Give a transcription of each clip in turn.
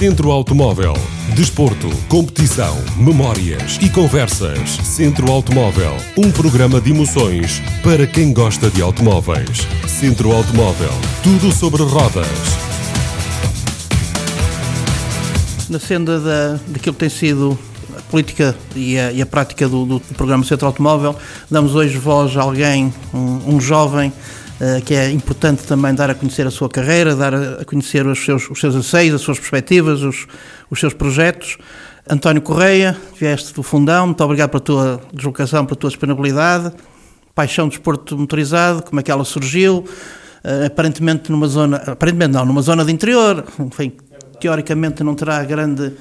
Centro Automóvel. Desporto, competição, memórias e conversas. Centro Automóvel. Um programa de emoções para quem gosta de automóveis. Centro Automóvel. Tudo sobre rodas. Na senda da, daquilo que tem sido a política e a, e a prática do, do, programa Centro Automóvel, damos hoje voz a alguém, um, um jovem que é importante também dar a conhecer a sua carreira, dar a conhecer os seus, os seus anseios, as suas perspectivas, os, os seus projetos. António Correia, vieste do Fundão, muito obrigado pela tua deslocação, pela tua disponibilidade. Paixão de desporto motorizado, como é que ela surgiu? Uh, aparentemente numa zona, aparentemente não, numa zona de interior, enfim, teoricamente não terá grande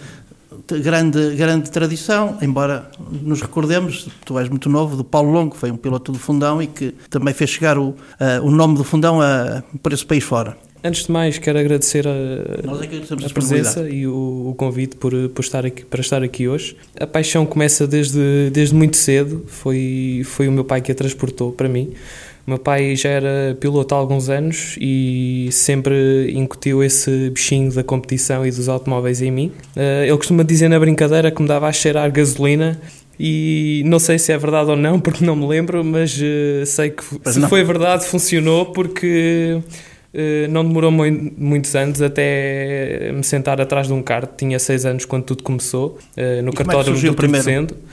grande, grande tradição, embora nos recordemos, tu és muito novo, do Paulo Longo, que foi um piloto do Fundão e que também fez chegar o, uh, o nome do Fundão a, por esse país fora. Antes de mais, quero agradecer a, é a presença e o, o, convite por, por estar aqui, para estar aqui hoje. A paixão começa desde, desde muito cedo, foi, foi o meu pai que a transportou para mim. O meu pai já era piloto há alguns anos e sempre incutiu esse bichinho da competição e dos automóveis em mim. Eh, ele costuma dizer na brincadeira que me dava a cheirar gasolina e não sei se é verdade ou não, porque não me lembro, mas uh, sei que mas se não. foi verdade funcionou porque não demorou muitos anos até me sentar atrás de um kart. Tinha seis anos quando tudo começou, uh, no é do primeiro,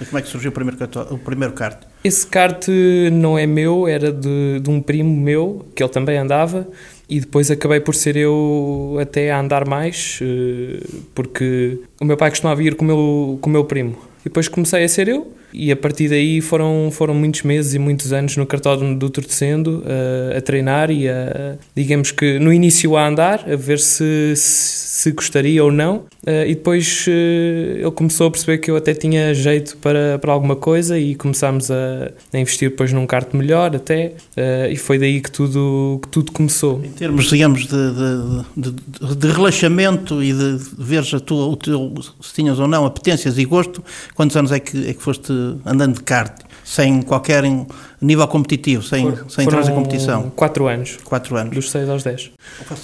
Como é que surgiu o primeiro, o primeiro kart? Esse kart não é meu, era de, de um primo meu, que ele também andava, e depois acabei por ser eu até a andar mais, eh, porque o meu pai costumava ir com o meu, com o meu primo. E depois comecei a ser eu, e a partir daí foram, foram muitos meses e muitos anos no cartódromo do Torcendo a, a treinar e a, digamos que no início a andar, a ver se, se gostaria ou não, uh, e depois uh, ele começou a perceber que eu até tinha jeito para, para alguma coisa e começámos a, a investir depois num kart melhor até, uh, e foi daí que tudo, que tudo começou. Em termos, digamos, de, de, de, de relaxamento e de veres a tua, o teu, se tinhas ou não apetências e gosto, quantos anos é que, é que foste andando de kart, sem qualquer nível competitivo, sem, For, sem entrar em competição? Quatro anos. Quatro anos. Dos 6 aos 10.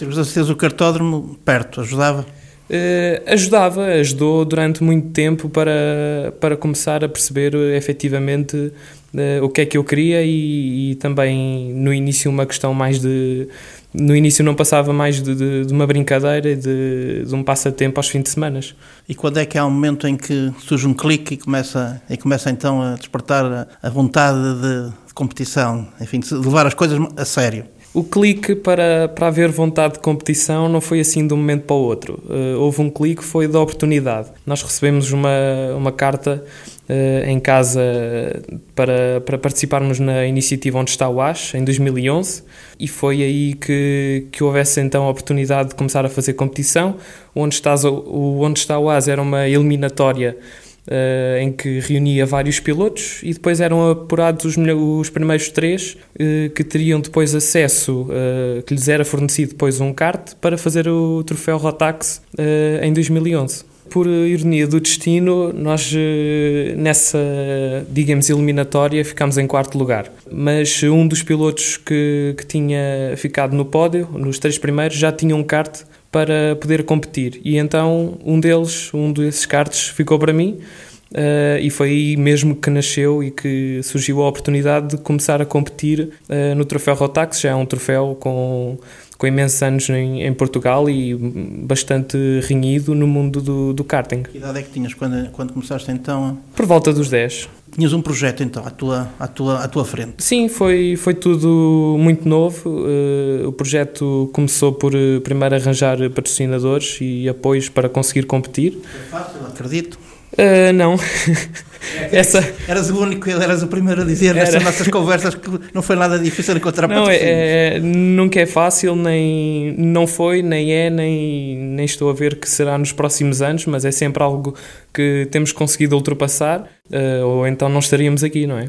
Vocês o cartódromo perto, ajudava? Uh, ajudava, ajudou durante muito tempo para, para começar a perceber efetivamente uh, o que é que eu queria e, e, também no início uma questão mais de no início não passava mais de, de, de uma brincadeira, de, de um passatempo aos fins de semana. E quando é que há um momento em que surge um clique e começa, e começa então a despertar a, a vontade de, de competição, enfim, de levar as coisas a sério? O clique para, para haver vontade de competição não foi assim de um momento para o outro. Uh, houve um clique, foi da oportunidade. Nós recebemos uma, uma carta em casa para, para participarmos na iniciativa Onde Está o ASH, em 2011, e foi aí que, que houvesse então a oportunidade de começar a fazer competição. Onde, estás, o Onde Está o AS era uma eliminatória Uh, em que reunia vários pilotos e depois eram apurados os, os primeiros três uh, que teriam depois acesso, uh, que lhes era fornecido depois um kart para fazer o troféu Rotax em 2011. Por ironia do destino, nós nessa, digamos, eliminatória ficámos em quarto lugar. Mas um dos pilotos que, que tinha ficado no pódio, nos três primeiros, já tinha um kart para poder competir. E então um deles, um desses cartes, ficou para mim. Uh, e foi aí mesmo que nasceu e que surgiu a oportunidade de começar a competir uh, no Troféu Rotax, já é um troféu com, com imensos anos em, em, Portugal e bastante renhido no mundo do, do karting. Que idade é que tinhas quando, quando começaste então? Por volta dos 10. Tinhas um projeto então à tua, à tua, à tua frente? Sim, foi, foi tudo muito novo. Uh, o projeto começou por uh, primeiro arranjar patrocinadores e apoios para conseguir competir. Foi fácil, acredito. Uh, não. Essa... Eras o único, eras o primeiro a dizer Era... nessas nossas conversas que não foi nada difícil encontrar não, é, é, Nunca é fácil, nem não foi, nem é, nem, nem estou a ver que será nos próximos anos, mas é sempre algo que temos conseguido ultrapassar, uh, ou então não estaríamos aqui, não é?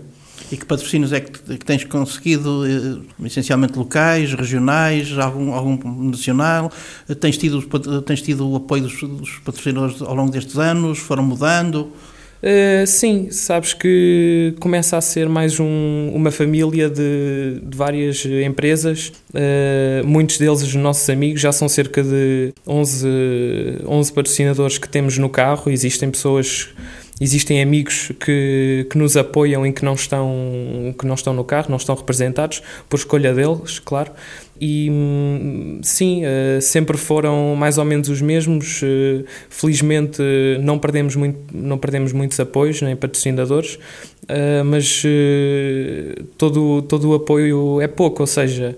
E que patrocínios é que, que tens conseguido, eh, essencialmente locais, regionais, algum, algum nacional? Tens tido, tens tido o apoio dos, dos patrocinadores ao longo destes anos? Foram mudando? Uh, sim, sabes que começa a ser mais um, uma família de, de várias empresas. Uh, muitos deles, os nossos amigos, já são cerca de 11, 11 patrocinadores que temos no carro. Existem pessoas existem amigos que, que nos apoiam e que não estão que não estão no carro, não estão representados por escolha deles, claro. E hum, sim, eh, sempre foram mais ou menos os mesmos. Eh, felizmente não perdemos muito, não perdemos muitos apoios nem patrocinadores, eh, mas todo todo o apoio é pouco, ou seja,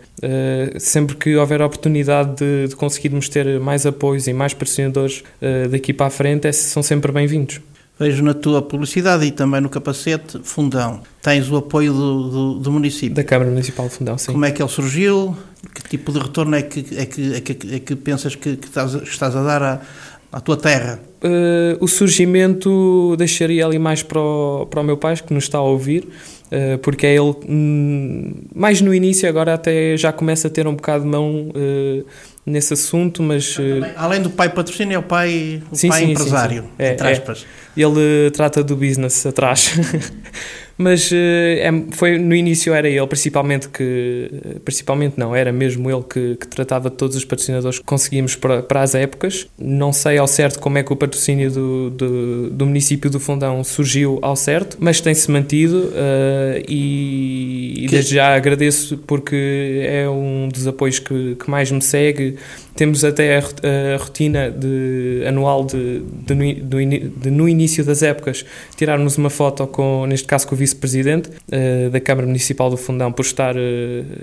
sempre que houver a oportunidade de, de conseguirmos ter mais apoios e mais patrocinadores daqui para a frente, são sempre bem-vindos. Vejo na tua publicidade e também no capacete Fundão. Tens o apoio do, do, do, município. Da Câmara Municipal de Fundão, sim. Como é que ele surgiu? Que tipo de retorno é que, é que, é que, é que pensas que, que estás, estás, a dar à, à tua terra? Uh, o surgimento deixaria ali mais para o, para o meu pai, que nos está a ouvir, uh, porque é ele, hum, mais no início, agora até já começa a ter um bocado de mão uh, nesse assunto, mas... Além do pai patrocínio, é o pai, o sim, pai sim, empresário, sim, sim. É, entre aspas. É ele trata do business atrás. Mas eh, é, foi, no início era ele, principalmente que. Principalmente não, era mesmo ele que, que tratava de todos os patrocinadores que conseguimos para, para, as épocas. Não sei ao certo como é que o patrocínio do, do, do município do Fundão surgiu ao certo, mas tem-se mantido uh, e, e desde já agradeço porque é um dos apoios que, que mais me segue temos até a, rotina de, anual de, de, de, de, no início das épocas, tirarmos uma foto com, neste caso, com o vice-presidente uh, da Câmara Municipal do Fundão, por estar uh,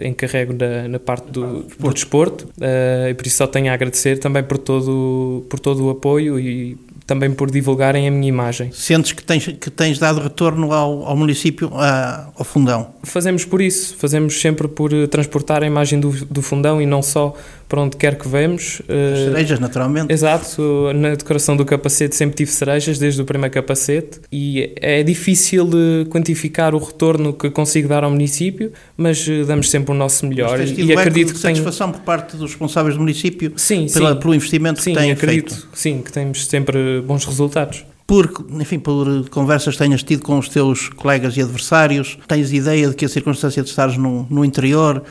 encarrego na, na parte do, do desporto. Uh, e por isso só tenho a agradecer também por todo, por todo o apoio e também por divulgarem a minha imagem. Sentes que tens, que tens dado retorno ao, ao município, a, ao Fundão? Fazemos por isso, fazemos sempre por transportar a imagem do, do Fundão e não só para onde quer que vemos. As cerejas, naturalmente. Exato, na decoração do capacete sempre tive cerejas, desde o primeiro capacete, e é difícil quantificar o retorno que consigo dar ao município, mas eh, damos sempre o nosso melhor. Mas e acredito que satisfação tenho... por parte dos responsáveis do município sim, pela, sim. pelo investimento sim, que têm acredito, feito. Sim, que temos sempre bons resultados por, enfim, por conversas que tenhas tido com os teus colegas e adversários, tens ideia de que a circunstância de estares no, no interior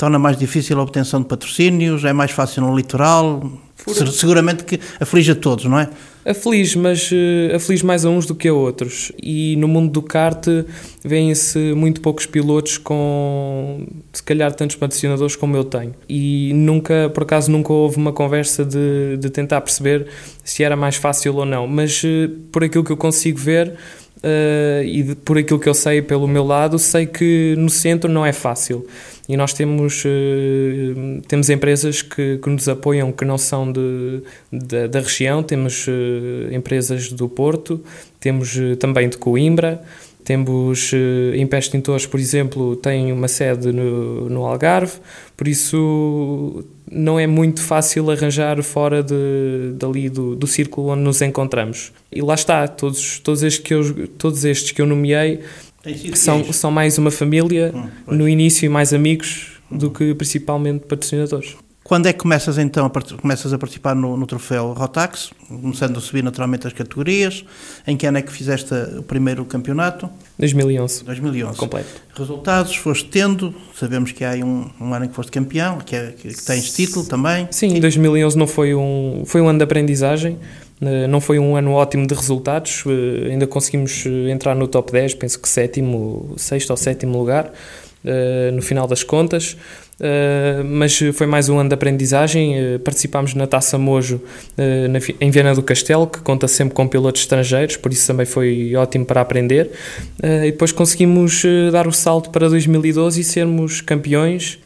torna mais difícil a obtenção de patrocínios, é mais fácil no litoral, Por... seguramente que aflige a todos, não é? Aflige, mas uh, aflige mais a uns do que a outros. E no mundo do kart vêem-se muito poucos pilotos com, se calhar, tantos patrocinadores como eu tenho. E nunca, por acaso, nunca houve uma conversa de, de tentar perceber se era mais fácil ou não. Mas uh, por aquilo que eu consigo ver, Uh, e de, por aquilo que eu sei pelo meu lado, sei que no centro não é fácil. E nós temos, uh, temos empresas que, que, nos apoiam que não são de, de da região, temos uh, empresas do Porto, temos também de Coimbra, temos uh, Impestintores, por exemplo, tem uma sede no, no Algarve, por isso não é muito fácil arranjar fora de, dali do, do círculo onde nos encontramos. E lá está, todos, todos, estes, que eu, todos estes que eu nomeei são, são mais uma família hum, no início e mais amigos do que principalmente patrocinadores. Quando é que começas então a, começas a participar no, no troféu Rotax, começando a subir naturalmente as categorias? Em que ano é que fizeste o primeiro campeonato? 2011. 2011. Completo. Resultados foste tendo, sabemos que há um, um ano em que foste campeão, que, é, que, tens título também. Sim, em 2011 não foi um, foi um ano de aprendizagem, eh, não foi um ano ótimo de resultados, eh, ainda conseguimos eh, entrar no top 10, penso que sétimo, sexto ou sétimo lugar, no final das contas. Uh, mas foi mais um ano de aprendizagem. Uh, participámos na Taça Mojo uh, na, em Viana do Castelo, que conta sempre com pilotos estrangeiros, por isso também foi ótimo para aprender. e depois conseguimos dar o salto para 2012 e sermos campeões,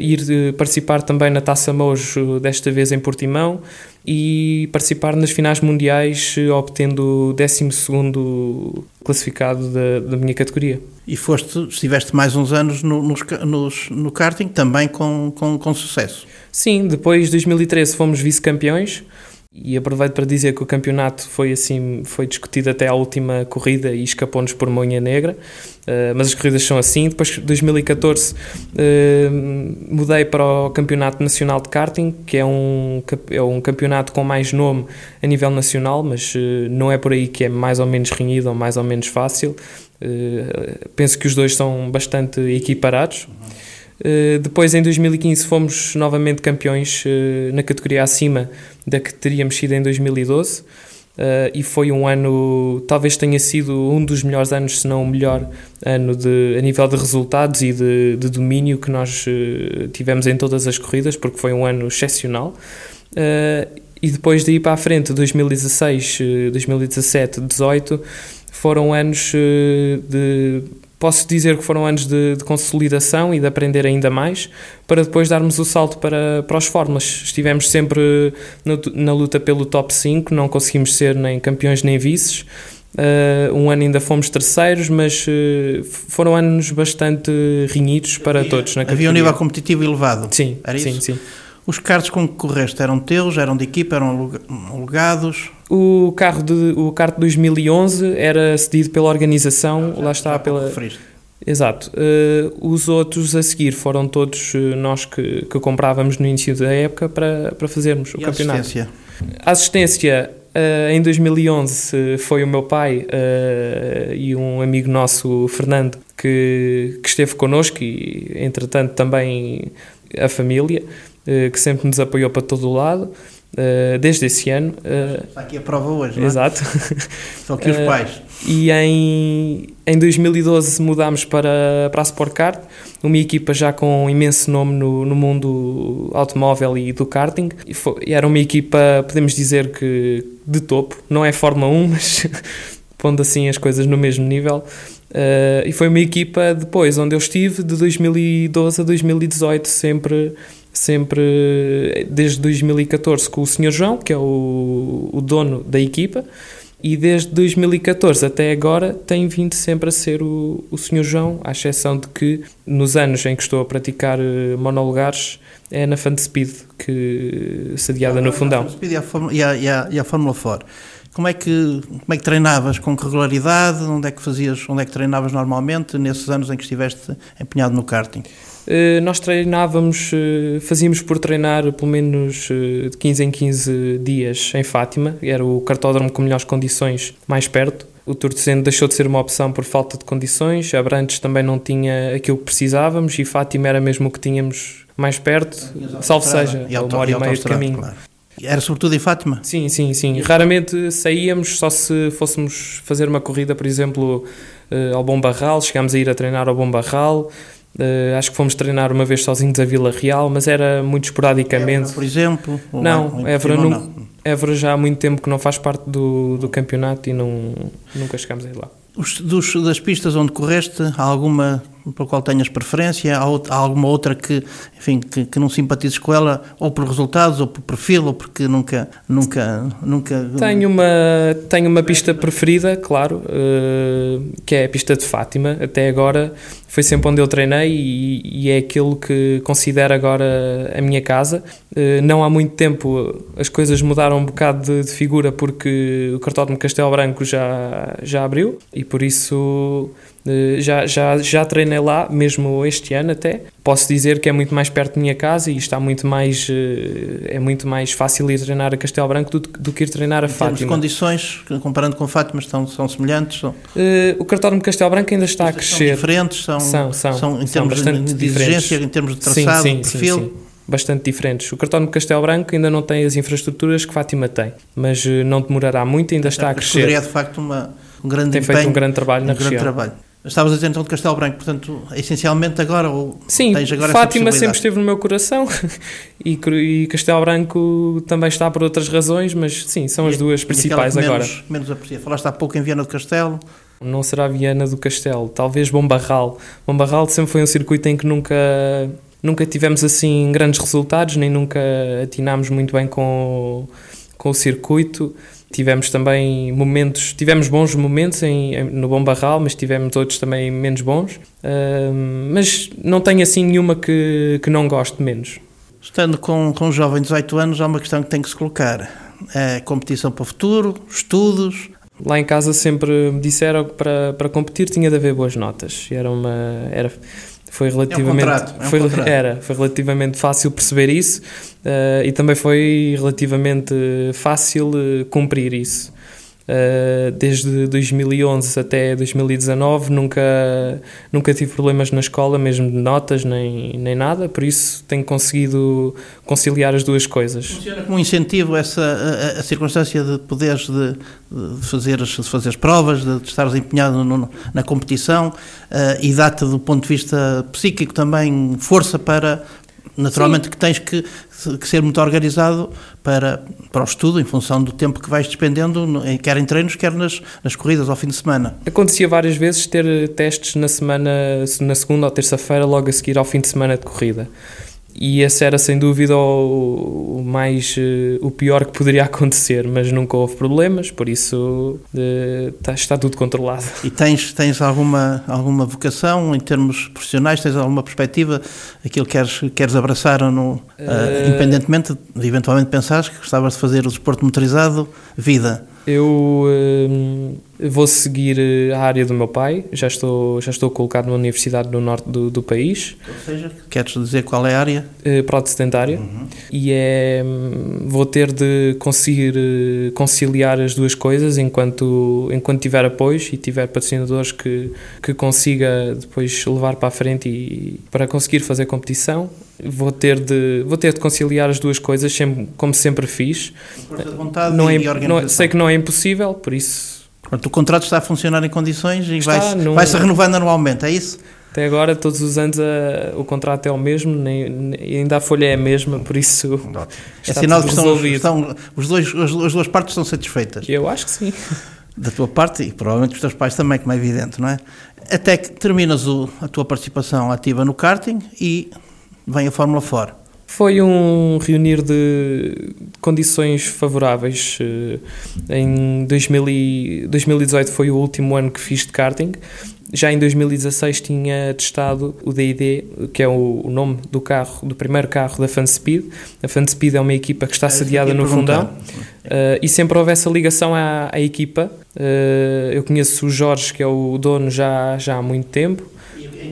ir participar também na Taça Mojo, desta vez em Portimão, e participar nas finais mundiais, obtendo o 12 classificado da, da minha categoria. E foste, estiveste mais uns anos no, nos, nos, no karting também com, com, com sucesso. Sim, depois de 2013 fomos vice-campeões E aproveito para dizer que o campeonato foi assim, foi discutido até à última corrida e escapou-nos por Monha Negra, uh, mas as corridas são assim. Depois de 2014 uh, mudei para o Campeonato Nacional de Karting, que é um, é um campeonato com mais nome a nível nacional, mas uh, não é por aí que é mais ou menos renhido ou mais ou menos fácil. penso que os dois são bastante equiparados. Uh, depois, em 2015, fomos novamente campeões uh, na categoria acima da que teríamos sido em 2012. Uh, eh, e foi um ano, talvez tenha sido um dos melhores anos, se não o melhor ano de, a nível de resultados e de, de domínio que nós tivemos em todas as corridas, porque foi um ano excepcional. e depois de ir para a frente, 2016, 2017, 2018, foram anos de posso dizer que foram anos de, de, consolidação e de aprender ainda mais, para depois darmos o salto para, para os fórmulas. Estivemos sempre no, na luta pelo top 5, não conseguimos ser nem campeões nem vices. Uh, um ano ainda fomos terceiros, mas uh, foram anos bastante rinhidos para havia, todos. Na havia um nível competitivo elevado. Sim, Era sim, isso? sim. Os carros com que correste eram teus, eram de equipa, eram alugados? O carro de, o kart de 2011 era cedido pela organização, lá está pela... Referiste. Exato. Uh, os outros a seguir foram todos uh, nós que, que comprávamos no início da época para, para fazermos e o campeonato. Assistência? A assistência uh, em 2011 foi o meu pai e um amigo nosso, Fernando, que, que esteve connosco e, entretanto, também a família. Eh, que sempre nos apoiou para todo o lado, eh, desde esse ano. Eh, Está aqui a prova hoje, não é? Exato. São aqui os pais. E em, em 2012 mudámos para, para a Sportcart, uma equipa já com um imenso nome no, no mundo automóvel e do karting. E foi, era uma equipa, podemos dizer que de topo, não é Fórmula 1, mas pondo assim as coisas no mesmo nível. E foi uma equipa depois onde eu estive de 2012 a 2018 sempre sempre desde 2014 com o Sr. João, que é o, o dono da equipa, e desde 2014 até agora tem vindo sempre a ser o, o Sr. João, à exceção de que nos anos em que estou a praticar eh, monolugares é na Speed que sediada no fundão. E a, e, a, e, a, e a Fórmula 4. Como é, que, como é que treinavas? Com que regularidade? Onde é que fazias? Onde é que treinavas normalmente nesses anos em que estiveste empenhado no karting? Eh, nós treinávamos, eh, fazíamos por treinar pelo menos eh, de 15 em 15 dias em Fátima, era o cartódromo com melhores condições mais perto. O Tortesendo deixou de ser uma opção por falta de condições, Abrantes também não tinha aquilo que precisávamos e Fátima era mesmo o que tínhamos mais perto, salvo seja, e uma hora e, e meia de caminho. Claro. Era sobretudo em Fátima? Sim, sim, sim. Raramente saíamos, só se fôssemos fazer uma corrida, por exemplo, ao Bom Barral, chegámos a ir a treinar ao Bom Barral, Uh, acho que fomos treinar uma vez sozinhos a Vila Real, mas era muito esporadicamente. Évora, por exemplo? Não, Évora, não. Évora já há muito tempo que não faz parte do, do campeonato e não, nunca chegámos a ir lá. Os, dos, das pistas onde correste, há alguma pela qual tenhas preferência? Há, outra, há alguma outra que, enfim, que, que, não simpatizes com ela, ou por resultados, ou por perfil, ou porque nunca, nunca, nunca... Tenho uma, tenho uma pista preferida, claro, uh, que é a pista de Fátima. Até agora foi sempre onde eu treinei e, e é aquilo que considero agora a minha casa. Uh, não há muito tempo as coisas mudaram um bocado de, de figura porque o cartódromo Castelo Branco já, já abriu e por isso eh, já, já, já treinei lá, mesmo este ano até. Posso dizer que é muito mais perto da minha casa e está muito mais, eh, é muito mais fácil ir treinar a Castelo Branco do, do que ir treinar a em Fátima. As condições, comparando com Fátima, estão, são semelhantes? São... Uh, o cartódromo de Castelo Branco ainda está a crescer. São diferentes? São, são, são, são em termos de, de exigência, em termos de traçado, sim, sim, perfil? Sim bastante diferentes. O cartão de Castelo Branco ainda não tem as infraestruturas que Fátima tem, mas não demorará muito, ainda está a crescer. Poderia, de facto, uma, um grande tem empenho, feito um grande trabalho um na grande região. Trabalho. Estavas a dizer então de Castelo Branco, portanto, essencialmente agora ou Sim, tens agora Fátima sempre esteve no meu coração e, e, Castelo Branco também está por outras razões, mas sim, são as duas principais menos, agora. Menos aprecia. Falaste há pouco em Viana do Castelo. Não será Viana do Castelo, talvez Bombarral. Bombarral sempre foi um circuito em que nunca nunca tivemos assim grandes resultados, nem nunca atinámos muito bem com, com o circuito tivemos também momentos, tivemos bons momentos em, em, no Bom Barral, mas tivemos outros também menos bons. Uh, mas não tenho assim nenhuma que, que não goste menos. Estando com, com um jovem de 18 anos, há uma questão que tem que se colocar. É competição para o futuro, estudos? Lá em casa sempre me disseram que para, para competir tinha de haver boas notas. Era uma. Era, foi relativamente é um contrato, é um foi, contrato. era foi relativamente fácil perceber isso uh, e também foi relativamente fácil uh, cumprir isso uh, desde 2011 até 2019 nunca nunca tive problemas na escola mesmo de notas nem nem nada. Por isso tenho conseguido conciliar as duas coisas. Funciona como um incentivo essa a, a circunstância de poderes de, de fazer de fazer as provas de, de estares empenhado no, na competição e dá-te do ponto de vista psíquico também força para naturalmente Sim. que tens que, que, ser muito organizado para, para o estudo, em função do tempo que vais despendendo, quer em treinos, quer nas, nas corridas ao fim de semana. Acontecia várias vezes ter testes na semana, na segunda ou terça-feira, logo a seguir ao fim de semana de corrida e esse era sem dúvida o, o mais uh, o pior que poderia acontecer, mas nunca houve problemas, por isso está, está, tudo controlado. E tens, tens alguma, alguma vocação em termos profissionais? Tens alguma perspectiva? Aquilo que queres, queres abraçar ou não, uh, independentemente de eventualmente pensares que gostavas de fazer o desporto motorizado, vida? Eu vou seguir a área do meu pai, já estou, já estou colocado na universidade no norte do, do país. Ou seja, queres dizer qual é a área? Uh, protestantária. Uhum. E é, vou ter de conseguir conciliar as duas coisas enquanto, enquanto tiver apoios e tiver patrocinadores que, que consiga depois levar para a frente e para conseguir fazer competição. Vou ter de, vou ter de conciliar as duas coisas, sempre, como sempre fiz. De vontade não é, não, sei que não é impossível, por isso Portanto, o contrato está a funcionar em condições e vai-se não... vai renovando anualmente, é isso? Até agora, todos os anos, a, o contrato é o mesmo, nem, nem, ainda a folha é a mesma, por isso é sinal que estão, estão, os dois, as, as duas partes estão satisfeitas. Eu acho que sim. Da tua parte e provavelmente dos teus pais também, como é evidente, não é? Até que terminas o, a tua participação ativa no karting e vem a Fórmula 4. Foi um reunir de condições favoráveis. Eh, em 2018 foi o último ano que fiz de karting. Já em 2016 tinha testado o DID, que é o nome do carro, do primeiro carro da Fanspeed. A Fanspeed é uma equipa que está sediada no Fundão uh, e sempre houve essa ligação à, à equipa. Uh, eu conheço o Jorge, que é o dono, já, já há muito tempo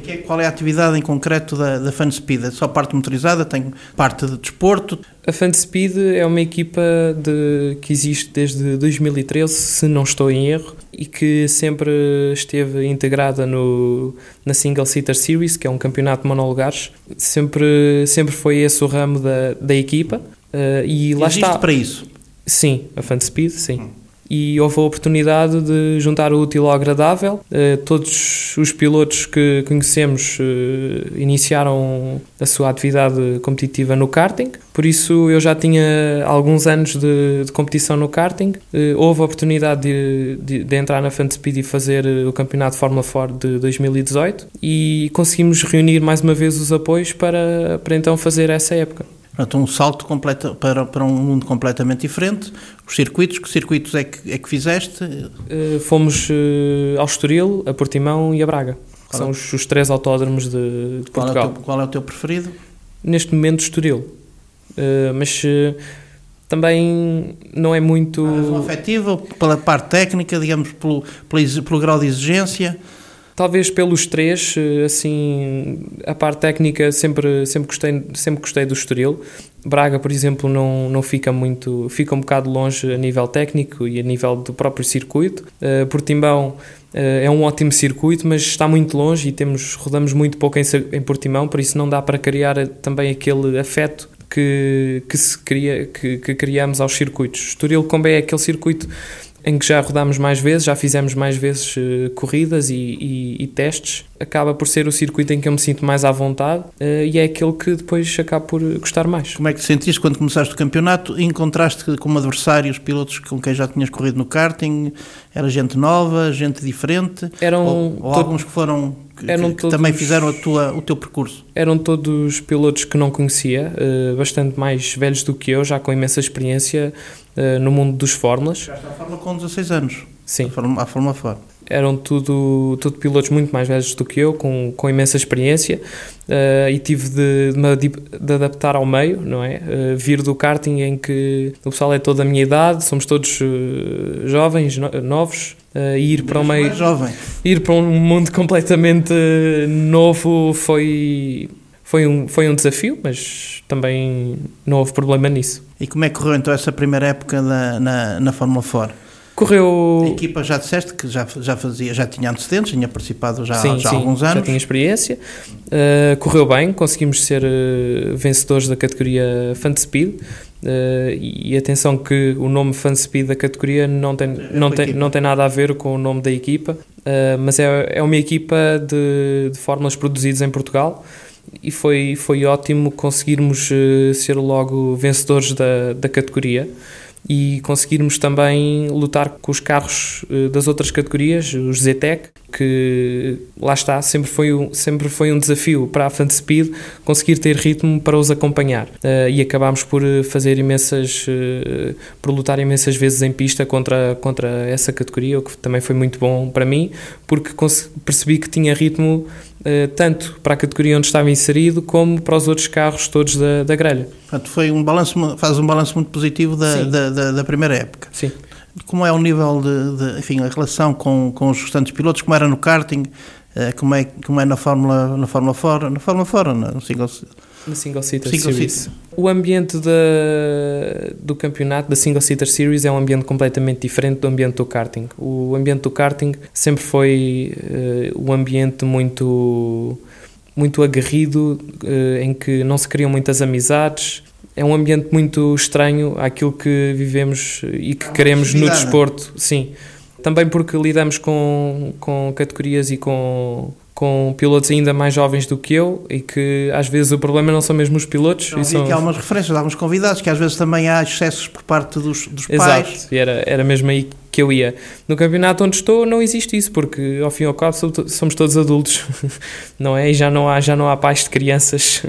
que, qual é a atividade em concreto da, da Fanspeed? É só parte motorizada? Tem parte de desporto? A Fanspeed é uma equipa de, que existe desde 2013, se não estou em erro, e que sempre esteve integrada no, na Single Seater Series, que é um campeonato de monolugares. Sempre, sempre foi esse o ramo da, da equipa. Uh, e lá existe está. para isso? Sim, a Fanspeed, sim. Hum e houve a oportunidade de juntar o útil ao agradável. Uh, todos os pilotos que conhecemos uh, iniciaram a sua atividade competitiva no karting, por isso eu já tinha alguns anos de, de competição no karting. Uh, houve a oportunidade de, de, de entrar na Fanspeed e fazer o campeonato Fórmula 4 de 2018 e conseguimos reunir mais uma vez os apoios para, para então fazer essa época. Portanto, um salto completo, para, para um mundo completamente diferente. Os circuitos, que circuitos é que, é que fizeste? Uh, fomos uh, ao Estoril, a Portimão e a Braga. Qual São é? os, os, três autódromos de, de qual Portugal. É teu, qual é o teu preferido? Neste momento, Estoril. Uh, mas também não é muito... A razão afetiva, pela parte técnica, digamos, pelo, pelo, pelo grau de exigência... Talvez pelos três, eh, assim, a parte técnica sempre, sempre, gostei, sempre gostei do Estoril. Braga, por exemplo, não, não fica muito, fica um bocado longe a nível técnico e a nível do próprio circuito. Uh, Portimão uh, é um ótimo circuito, mas está muito longe e temos, rodamos muito pouco em, em Portimão, por isso não dá para criar também aquele afeto que, que, se cria, que, que criamos aos circuitos. Estoril Combé é aquele circuito em que já rodámos mais vezes, já fizemos mais vezes uh, corridas e, e, e, testes. Acaba por ser o circuito em que eu me sinto mais à vontade uh, e é aquele que depois acaba por gostar mais. Como é que te sentiste quando começaste o campeonato? Encontraste como adversários pilotos com quem já tinhas corrido no karting? Era gente nova, gente diferente? Eram ou, ou alguns que foram que, que todos, também fizeram a tua, o teu percurso? Eram todos pilotos que não conhecia, uh, bastante mais velhos do que eu, já com imensa experiência uh, no mundo dos fórmulas. Já está a Fórmula com 16 anos. Sim. A Fórmula, a Fórmula eram tudo, tudo pilotos muito mais velhos do que eu, com, com imensa experiência, uh, e tive de, de, de, adaptar ao meio, não é? Uh, vir do karting em que o pessoal é toda a minha idade, somos todos uh, jovens, no, novos, e ir para o meio. Jovem. Ir para um mundo completamente novo foi. Foi um, foi um desafio, mas também não houve problema nisso. E como é que correu então essa primeira época na, na, na Fórmula 4? Correu. A equipa já disseste que já, já fazia, já tinha antecedentes, tinha participado já, sim, já há alguns anos. Já tinha experiência. Uh, correu bem, conseguimos ser uh, vencedores da categoria Fan Speed. Uh, e atenção que o nome Fan Speed da categoria não tem, é não, tem, não tem nada a ver com o nome da equipa, mas é, é uma equipa de, de fórmulas produzidas em Portugal e foi, foi ótimo conseguirmos ser logo vencedores da, da categoria e conseguirmos também lutar com os carros eh, das outras categorias, os ZTEC, que lá está, sempre foi um, sempre foi um desafio para a Fan Speed conseguir ter ritmo para os acompanhar. Uh, e acabámos por eh, fazer imensas, por lutar imensas vezes em pista contra, contra essa categoria, o que também foi muito bom para mim, porque percebi que tinha ritmo tanto para a categoria onde estava inserido, como para os outros carros todos da, da grelha. Portanto, foi um balanço, faz um balanço muito positivo da, da, da, da primeira época. Sim. Como é o nível de, de, enfim, a relação com, com os restantes pilotos, como era no karting, eh, como é, como é na Fórmula, na Fórmula fora, na Fórmula fora, no single, na Single Seater single Series. O ambiente da, do campeonato da Single Seater Series é um ambiente completamente diferente do ambiente do karting. O ambiente do karting sempre foi uh, um ambiente muito muito aguerrido, uh, em que não se criam muitas amizades, é um ambiente muito estranho àquilo que vivemos e que queremos no desporto, sim. Também porque lidamos com, com categorias e com, com pilotos ainda mais jovens do que eu e que às vezes o problema não são mesmo os pilotos. Não, e são... há algumas referências, alguns convidados, que às vezes também há excessos por parte dos, dos pais. Exato, e era, era mesmo aí que eu ia. No campeonato onde estou não existe isso, porque ao fim e ao cabo somos todos adultos, não é? E já não há, já não há pais de crianças.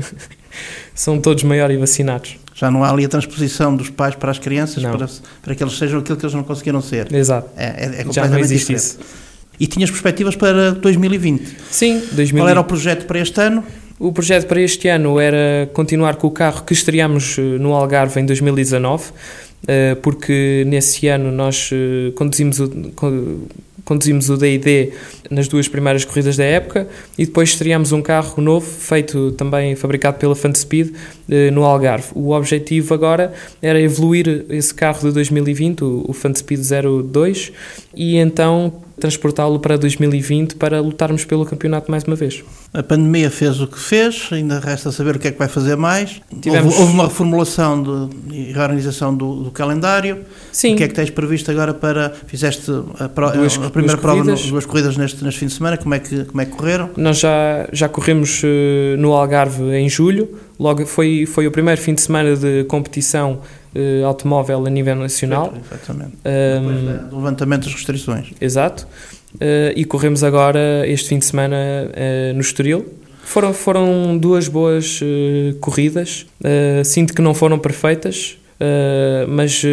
são todos maiores e vacinados. Já não há ali a transposição dos pais para as crianças para, para que eles sejam aquilo que eles não conseguiram ser. Exato. É, é, é completamente Já não existe diferente. isso. E tinhas perspectivas para 2020? Sim, 2020. Qual era o projeto para este ano? O projeto para este ano era continuar com o carro que estreámos eh, no Algarve em 2019, eh, porque nesse ano nós eh, conduzimos o, conduzimos o D&D nas duas primeiras corridas da época e depois estreámos um carro novo, feito também fabricado pela Fanspeed, no Algarve. O objetivo agora era evoluir esse carro de 2020, o Fanspeed 02, e então transportá-lo para 2020 para lutarmos pelo campeonato mais uma vez. A pandemia fez o que fez, ainda resta saber o que é que vai fazer mais. Tivemos... Houve, houve, uma reformulação e reorganização do, do, calendário. Sim. O que é que tens previsto agora para. Fizeste a, pro, duas, a primeira prova, corridas. No, duas corridas neste, neste fim de semana, como é que, como é que correram? Nós já, já corremos uh, no Algarve em julho, logo foi, foi o primeiro fim de semana de competição uh, automóvel a nível nacional. Exatamente. Um, do levantamento das restrições. Exato. Uh, e corremos agora este fim de semana uh, no Estoril. Foram, foram duas boas corridas. sinto que não foram perfeitas, Uh, mas uh,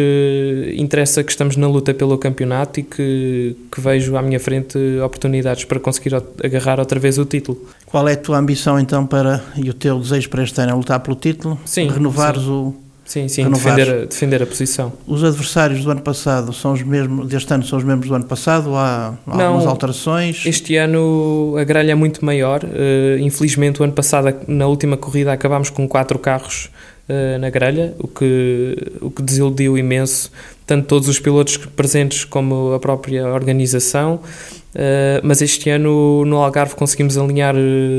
interessa que estamos na luta pelo campeonato e que, que, vejo à minha frente oportunidades para conseguir agarrar outra vez o título. Qual é a tua ambição então para e o teu desejo para este ano? É lutar pelo título? Sim. Renovares sim. o Sim, sim, defender, defender a posição. Os adversários do ano passado são os mesmos, deste ano são os mesmos do ano passado? Há, há Não, algumas alterações? Este ano a grelha é muito maior. Uh, infelizmente, o ano passado, na última corrida, acabámos com quatro carros uh, na grelha, o que, o que desiludiu imenso tanto todos os pilotos presentes como a própria organização. Uh, mas este ano no Algarve conseguimos alinhar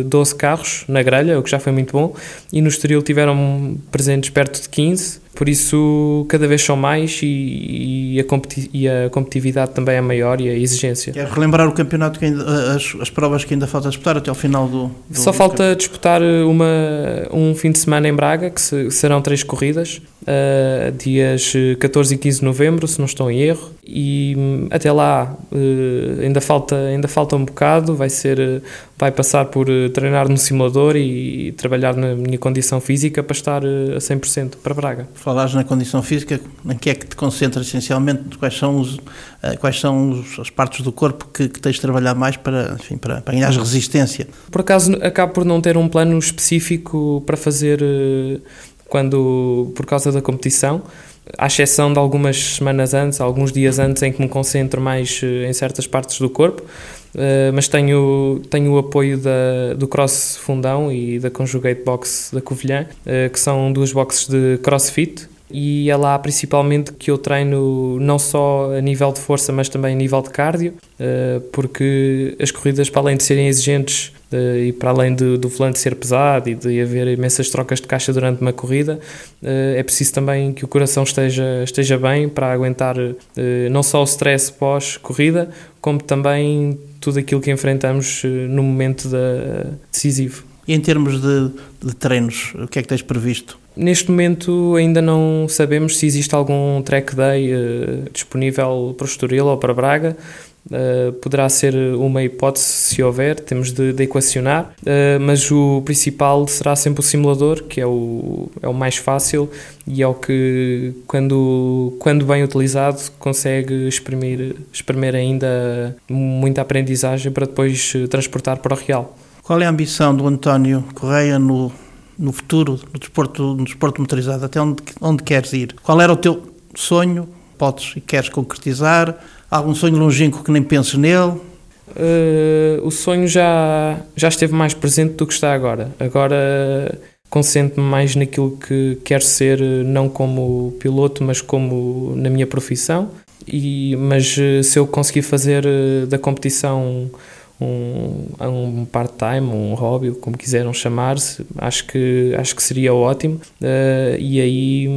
12 carros na grelha, o que já foi muito bom, e no Estoril tiveram presentes perto de 15, por isso cada vez são mais e, e, a, competi e a, competitividade também é maior e a exigência. Quer relembrar o campeonato, que ainda, as, as provas que ainda falta disputar até ao final do. do Só falta disputar uma, um fim de semana em Braga, que se, serão três corridas. uh, dias 14 e 15 de novembro, se não estou em erro, e um, até lá uh, ainda, falta, ainda falta um bocado, vai ser, vai passar por treinar no simulador e, e, trabalhar na minha condição física para estar a 100% para Braga. Falares na condição física, em que é que te concentras essencialmente? Quais são, os, quais são os, as partes do corpo que, que tens de trabalhar mais para, enfim, para, para ganhar resistência? Por acaso acabo por não ter um plano específico para fazer quando por causa da competição, à exceção de algumas semanas antes, alguns dias antes em que me concentro mais eh, em certas partes do corpo, Uh, mas tenho, tenho o apoio da, do Cross Fundão e da Conjugate Box da Covilhã, uh, que são duas boxes de crossfit, e é lá principalmente que eu treino não só a nível de força, mas também a nível de cardio, porque as corridas, para além de serem exigentes e para além de, do volante ser pesado e de haver imensas trocas de caixa durante uma corrida, uh, é preciso também que o coração esteja, esteja bem para aguentar uh, não só o stress pós-corrida, como também tudo aquilo que enfrentamos no momento da, decisivo. E em termos de, de treinos, o que é que tens previsto? Neste momento ainda não sabemos se existe algum track day disponível para o Estoril ou para Braga. Uh, poderá ser uma hipótese se houver, temos de, de equacionar, uh, mas o principal será sempre o simulador, que é o, é o mais fácil e é o que, quando, quando bem utilizado, consegue exprimir, exprimir ainda muita aprendizagem para depois eh, transportar para o real. Qual é a ambição do António Correia no, no futuro no desporto, no desporto motorizado? Até onde, onde queres ir? Qual era o teu sonho? Podes e queres concretizar? Algum sonho longínquo que nem penses nele? Uh, o sonho já, já esteve mais presente do que está agora. Agora concentro-me mais naquilo que quero ser, não como piloto, mas como na minha profissão. E, mas eh, se eu conseguir fazer eh, da competição um, um part-time, um hobby, como quiseram chamar-se, acho que, acho que seria ótimo. Uh, e aí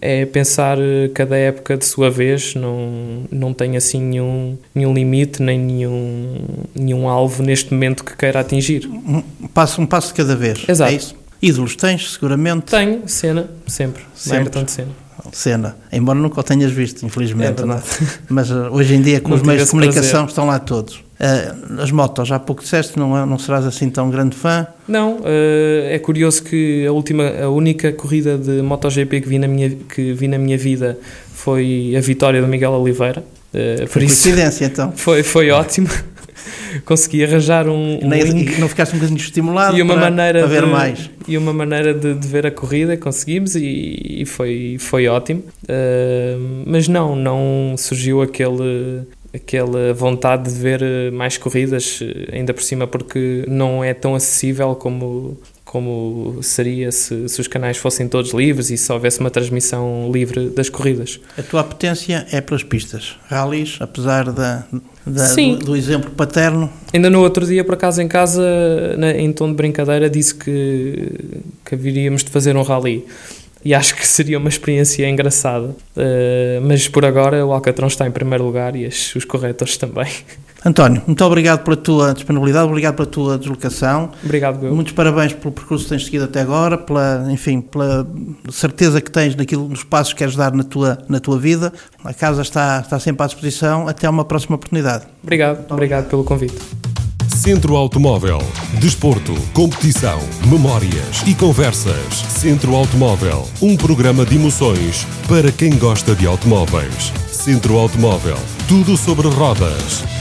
é pensar cada época de sua vez, não, não tem assim nenhum, nenhum limite, nem nenhum, nenhum alvo neste momento que queira atingir. Um passo, um passo de cada vez. Exato. É isso? Ídolos tens, seguramente? Tenho, cena, sempre. Sempre. tanto cena. Cena, embora nunca o tenhas visto, infelizmente, é não? É? mas uh, hoje em dia com os meios de comunicação prazer. estão lá todos. Uh, as motos, há pouco disseste, não, não serás assim tão grande fã? Não, uh, é curioso que a última, a única corrida de MotoGP que vi na minha, que vi na minha vida foi a vitória do Miguel Oliveira. Uh, foi coincidência então. Foi, foi ótimo consegui arranjar um, um link. Não ficaste um bocadinho estimulado e uma para, maneira para ver de, mais. E uma maneira de, de, ver a corrida, conseguimos e, e foi, foi ótimo. Uh, mas não, não surgiu aquele, aquela vontade de ver mais corridas, ainda por cima porque não é tão acessível como como seria se, se, os canais fossem todos livres e se houvesse uma transmissão livre das corridas. A tua apetência é pelas pistas, rallies, apesar da, da do, do, exemplo paterno? Ainda no outro dia, por acaso, em casa, na, em tom de brincadeira, disse que, que haveríamos de fazer um rally. E acho que seria uma experiência engraçada. Uh, mas por agora o Alcatrão está em primeiro lugar e os, os corretores também. António, muito obrigado pela tua disponibilidade, obrigado pela tua deslocação. Obrigado, Bill. Muitos parabéns pelo percurso que tens seguido até agora, pela, enfim, pela certeza que tens naquilo, nos passos que queres dar na tua, na tua vida. A casa está, está sempre à disposição. Até uma próxima oportunidade. Obrigado, obrigado, obrigado pelo convite. Centro Automóvel. Desporto, competição, memórias e conversas. Centro Automóvel. Um programa de emoções para quem gosta de automóveis. Centro Automóvel. Tudo sobre rodas.